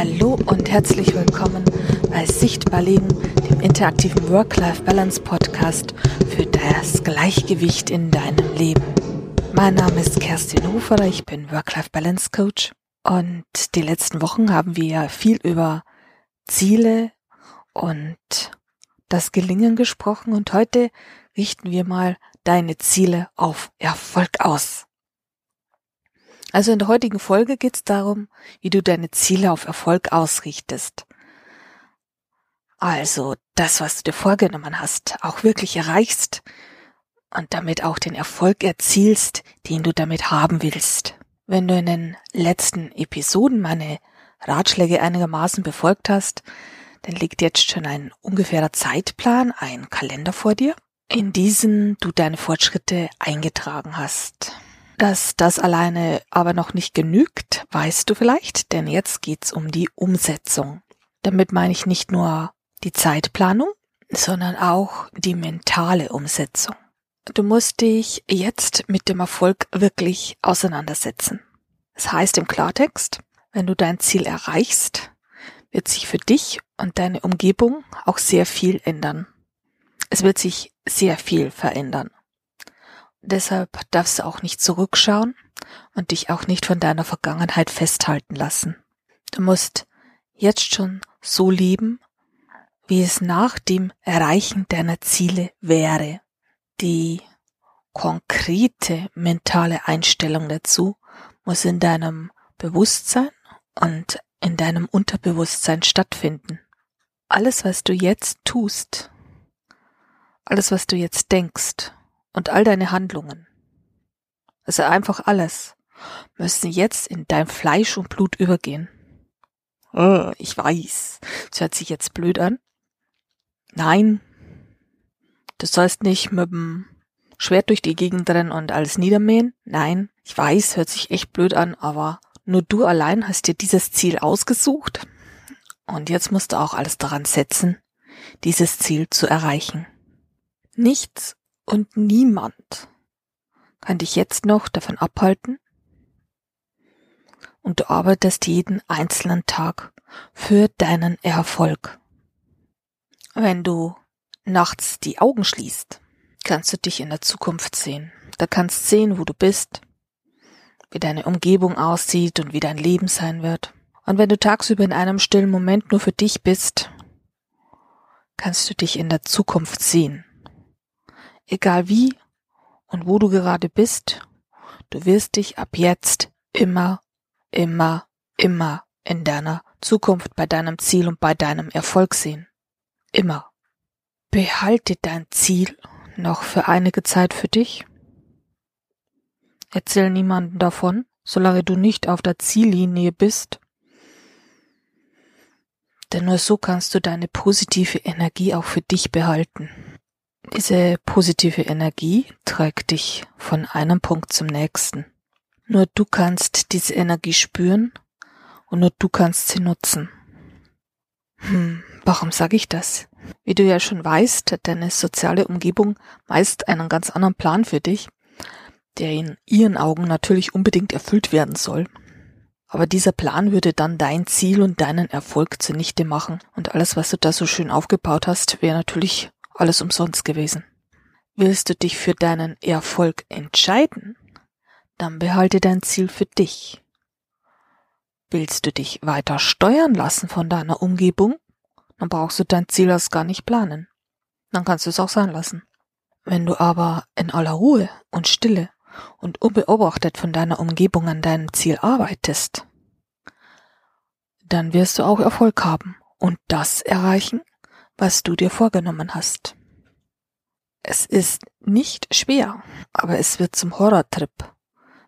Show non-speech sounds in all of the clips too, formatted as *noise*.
Hallo und herzlich willkommen bei Sichtbar Leben, dem interaktiven Work-Life-Balance-Podcast für das Gleichgewicht in deinem Leben. Mein Name ist Kerstin Hoferer, ich bin Work-Life-Balance-Coach und die letzten Wochen haben wir ja viel über Ziele und das Gelingen gesprochen und heute richten wir mal deine Ziele auf Erfolg aus. Also in der heutigen Folge geht es darum, wie du deine Ziele auf Erfolg ausrichtest. Also das, was du dir vorgenommen hast, auch wirklich erreichst und damit auch den Erfolg erzielst, den du damit haben willst. Wenn du in den letzten Episoden meine Ratschläge einigermaßen befolgt hast, dann liegt jetzt schon ein ungefährer Zeitplan, ein Kalender vor dir, in diesen du deine Fortschritte eingetragen hast. Dass das alleine aber noch nicht genügt, weißt du vielleicht, denn jetzt geht's um die Umsetzung. Damit meine ich nicht nur die Zeitplanung, sondern auch die mentale Umsetzung. Du musst dich jetzt mit dem Erfolg wirklich auseinandersetzen. Das heißt im Klartext, wenn du dein Ziel erreichst, wird sich für dich und deine Umgebung auch sehr viel ändern. Es wird sich sehr viel verändern. Deshalb darfst du auch nicht zurückschauen und dich auch nicht von deiner Vergangenheit festhalten lassen. Du musst jetzt schon so leben, wie es nach dem Erreichen deiner Ziele wäre. Die konkrete mentale Einstellung dazu muss in deinem Bewusstsein und in deinem Unterbewusstsein stattfinden. Alles, was du jetzt tust, alles, was du jetzt denkst, und all deine Handlungen, also einfach alles, müssen jetzt in dein Fleisch und Blut übergehen. Oh, ich weiß, das hört sich jetzt blöd an. Nein, du sollst nicht mit dem Schwert durch die Gegend rennen und alles niedermähen. Nein, ich weiß, hört sich echt blöd an, aber nur du allein hast dir dieses Ziel ausgesucht und jetzt musst du auch alles daran setzen, dieses Ziel zu erreichen. Nichts und niemand kann dich jetzt noch davon abhalten. Und du arbeitest jeden einzelnen Tag für deinen Erfolg. Wenn du nachts die Augen schließt, kannst du dich in der Zukunft sehen. Da kannst sehen, wo du bist, wie deine Umgebung aussieht und wie dein Leben sein wird. Und wenn du tagsüber in einem stillen Moment nur für dich bist, kannst du dich in der Zukunft sehen. Egal wie und wo du gerade bist, du wirst dich ab jetzt immer, immer, immer in deiner Zukunft bei deinem Ziel und bei deinem Erfolg sehen. Immer. Behalte dein Ziel noch für einige Zeit für dich. Erzähl niemanden davon, solange du nicht auf der Ziellinie bist. Denn nur so kannst du deine positive Energie auch für dich behalten. Diese positive Energie trägt dich von einem Punkt zum nächsten. Nur du kannst diese Energie spüren und nur du kannst sie nutzen. Hm, warum sage ich das? Wie du ja schon weißt, hat deine soziale Umgebung meist einen ganz anderen Plan für dich, der in ihren Augen natürlich unbedingt erfüllt werden soll. Aber dieser Plan würde dann dein Ziel und deinen Erfolg zunichte machen und alles, was du da so schön aufgebaut hast, wäre natürlich alles umsonst gewesen. Willst du dich für deinen Erfolg entscheiden, dann behalte dein Ziel für dich. Willst du dich weiter steuern lassen von deiner Umgebung, dann brauchst du dein Ziel erst gar nicht planen. Dann kannst du es auch sein lassen. Wenn du aber in aller Ruhe und Stille und unbeobachtet von deiner Umgebung an deinem Ziel arbeitest, dann wirst du auch Erfolg haben und das erreichen, was du dir vorgenommen hast. Es ist nicht schwer, aber es wird zum Horrortrip,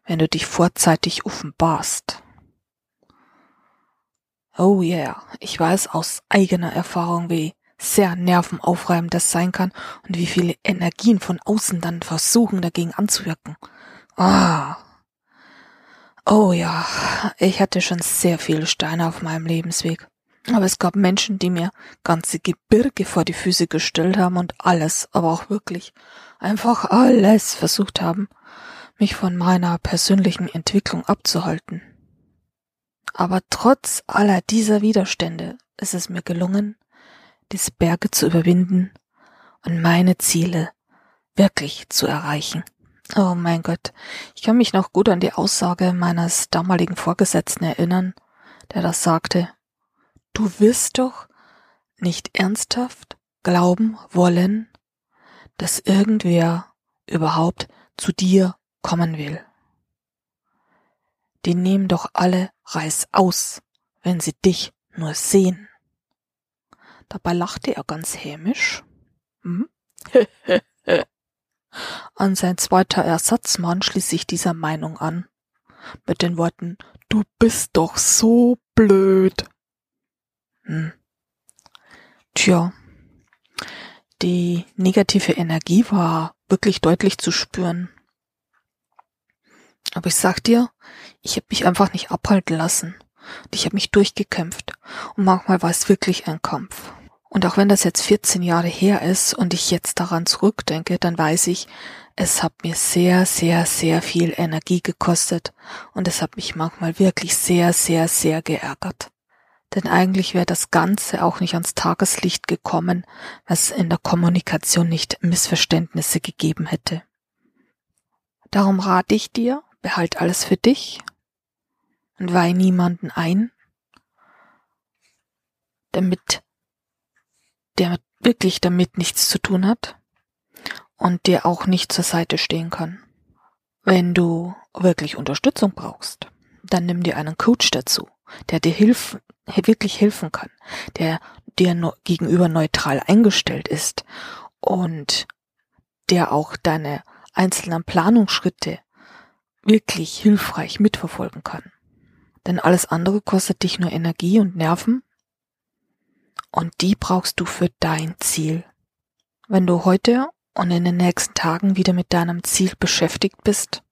wenn du dich vorzeitig offenbarst. Oh yeah, ich weiß aus eigener Erfahrung, wie sehr nervenaufreibend das sein kann und wie viele Energien von außen dann versuchen dagegen anzuwirken. Ah. Oh ja, ich hatte schon sehr viele Steine auf meinem Lebensweg. Aber es gab Menschen, die mir ganze Gebirge vor die Füße gestellt haben und alles, aber auch wirklich einfach alles versucht haben, mich von meiner persönlichen Entwicklung abzuhalten. Aber trotz aller dieser Widerstände ist es mir gelungen, diese Berge zu überwinden und meine Ziele wirklich zu erreichen. Oh mein Gott, ich kann mich noch gut an die Aussage meines damaligen Vorgesetzten erinnern, der das sagte. Du wirst doch nicht ernsthaft glauben wollen, dass irgendwer überhaupt zu dir kommen will. Die nehmen doch alle Reis aus, wenn sie dich nur sehen. Dabei lachte er ganz hämisch. Hm? *laughs* an sein zweiter Ersatzmann schließt sich dieser Meinung an. Mit den Worten, du bist doch so blöd. Hm. Tja, die negative Energie war wirklich deutlich zu spüren. Aber ich sag dir, ich habe mich einfach nicht abhalten lassen. Und ich habe mich durchgekämpft. Und manchmal war es wirklich ein Kampf. Und auch wenn das jetzt 14 Jahre her ist und ich jetzt daran zurückdenke, dann weiß ich, es hat mir sehr, sehr, sehr viel Energie gekostet und es hat mich manchmal wirklich sehr, sehr, sehr geärgert. Denn eigentlich wäre das Ganze auch nicht ans Tageslicht gekommen, was in der Kommunikation nicht Missverständnisse gegeben hätte. Darum rate ich dir, behalt alles für dich und weih niemanden ein, damit der wirklich damit nichts zu tun hat und dir auch nicht zur Seite stehen kann. Wenn du wirklich Unterstützung brauchst, dann nimm dir einen Coach dazu, der dir hilf, wirklich helfen kann, der dir gegenüber neutral eingestellt ist und der auch deine einzelnen Planungsschritte wirklich hilfreich mitverfolgen kann. Denn alles andere kostet dich nur Energie und Nerven und die brauchst du für dein Ziel. Wenn du heute und in den nächsten Tagen wieder mit deinem Ziel beschäftigt bist,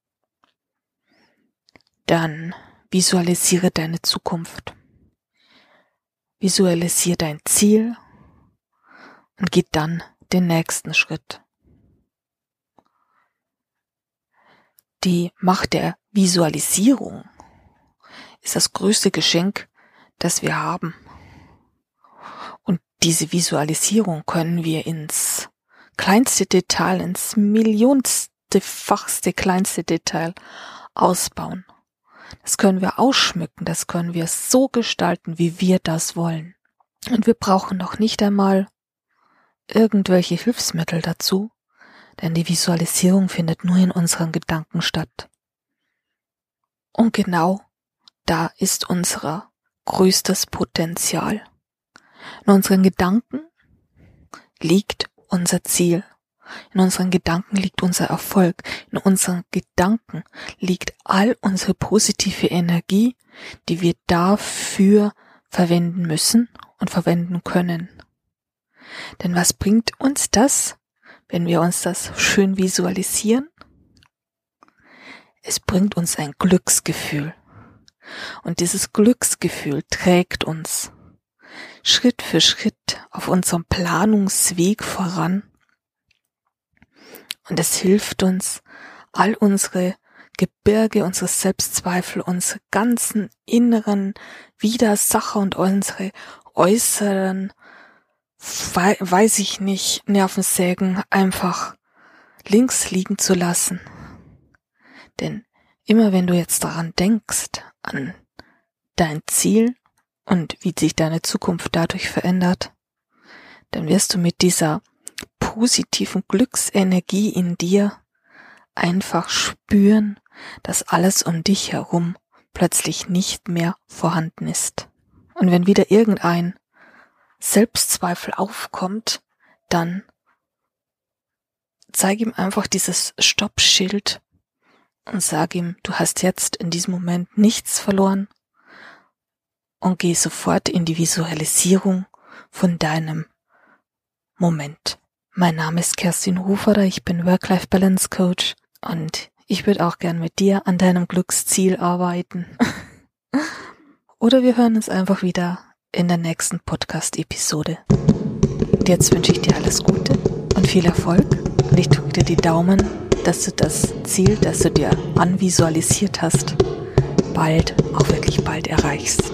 dann visualisiere deine Zukunft. Visualisiere dein Ziel und geh dann den nächsten Schritt. Die Macht der Visualisierung ist das größte Geschenk, das wir haben. Und diese Visualisierung können wir ins kleinste Detail, ins millionste, fachste, kleinste Detail ausbauen. Das können wir ausschmücken, das können wir so gestalten, wie wir das wollen. Und wir brauchen noch nicht einmal irgendwelche Hilfsmittel dazu, denn die Visualisierung findet nur in unseren Gedanken statt. Und genau da ist unser größtes Potenzial. In unseren Gedanken liegt unser Ziel. In unseren Gedanken liegt unser Erfolg. In unseren Gedanken liegt all unsere positive Energie, die wir dafür verwenden müssen und verwenden können. Denn was bringt uns das, wenn wir uns das schön visualisieren? Es bringt uns ein Glücksgefühl. Und dieses Glücksgefühl trägt uns Schritt für Schritt auf unserem Planungsweg voran. Und es hilft uns, all unsere Gebirge, unsere Selbstzweifel, unsere ganzen inneren Widersacher und unsere äußeren, weiß ich nicht, Nervensägen einfach links liegen zu lassen. Denn immer wenn du jetzt daran denkst, an dein Ziel, und wie sich deine Zukunft dadurch verändert, dann wirst du mit dieser positiven Glücksenergie in dir einfach spüren, dass alles um dich herum plötzlich nicht mehr vorhanden ist. Und wenn wieder irgendein Selbstzweifel aufkommt, dann zeig ihm einfach dieses Stoppschild und sag ihm, du hast jetzt in diesem Moment nichts verloren, und geh sofort in die Visualisierung von deinem Moment. Mein Name ist Kerstin Huferer, ich bin Work-Life-Balance Coach und ich würde auch gern mit dir an deinem Glücksziel arbeiten. *laughs* Oder wir hören uns einfach wieder in der nächsten Podcast-Episode. Jetzt wünsche ich dir alles Gute und viel Erfolg und ich drücke dir die Daumen, dass du das Ziel, das du dir anvisualisiert hast, bald, auch wirklich bald erreichst.